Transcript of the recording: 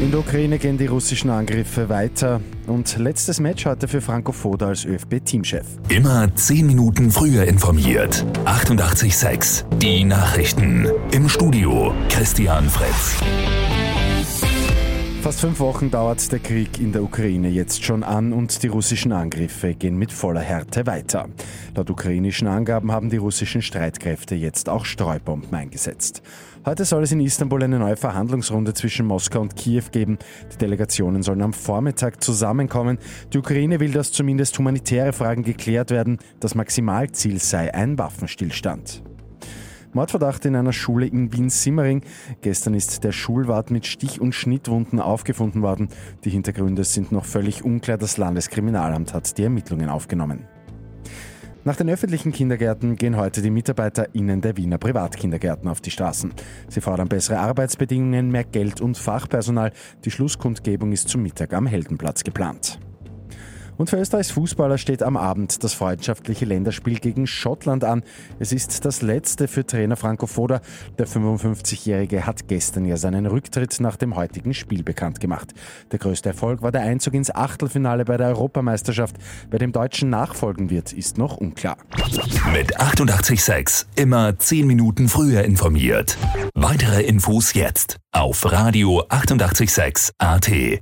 In der Ukraine gehen die russischen Angriffe weiter und letztes Match heute für Franco Foda als ÖFB-Teamchef. Immer 10 Minuten früher informiert. 88.6 Die Nachrichten. Im Studio Christian Fritz. Fast fünf Wochen dauert der Krieg in der Ukraine jetzt schon an und die russischen Angriffe gehen mit voller Härte weiter. Laut ukrainischen Angaben haben die russischen Streitkräfte jetzt auch Streubomben eingesetzt. Heute soll es in Istanbul eine neue Verhandlungsrunde zwischen Moskau und Kiew geben. Die Delegationen sollen am Vormittag zusammenkommen. Die Ukraine will, dass zumindest humanitäre Fragen geklärt werden. Das Maximalziel sei ein Waffenstillstand. Mordverdacht in einer Schule in Wien-Simmering. Gestern ist der Schulwart mit Stich- und Schnittwunden aufgefunden worden. Die Hintergründe sind noch völlig unklar. Das Landeskriminalamt hat die Ermittlungen aufgenommen. Nach den öffentlichen Kindergärten gehen heute die MitarbeiterInnen der Wiener Privatkindergärten auf die Straßen. Sie fordern bessere Arbeitsbedingungen, mehr Geld und Fachpersonal. Die Schlusskundgebung ist zum Mittag am Heldenplatz geplant. Und für Österreichs Fußballer steht am Abend das freundschaftliche Länderspiel gegen Schottland an. Es ist das letzte für Trainer Franco Foda. Der 55-Jährige hat gestern ja seinen Rücktritt nach dem heutigen Spiel bekannt gemacht. Der größte Erfolg war der Einzug ins Achtelfinale bei der Europameisterschaft. Wer dem Deutschen nachfolgen wird, ist noch unklar. Mit 88.6 immer 10 Minuten früher informiert. Weitere Infos jetzt auf Radio 88.6 AT.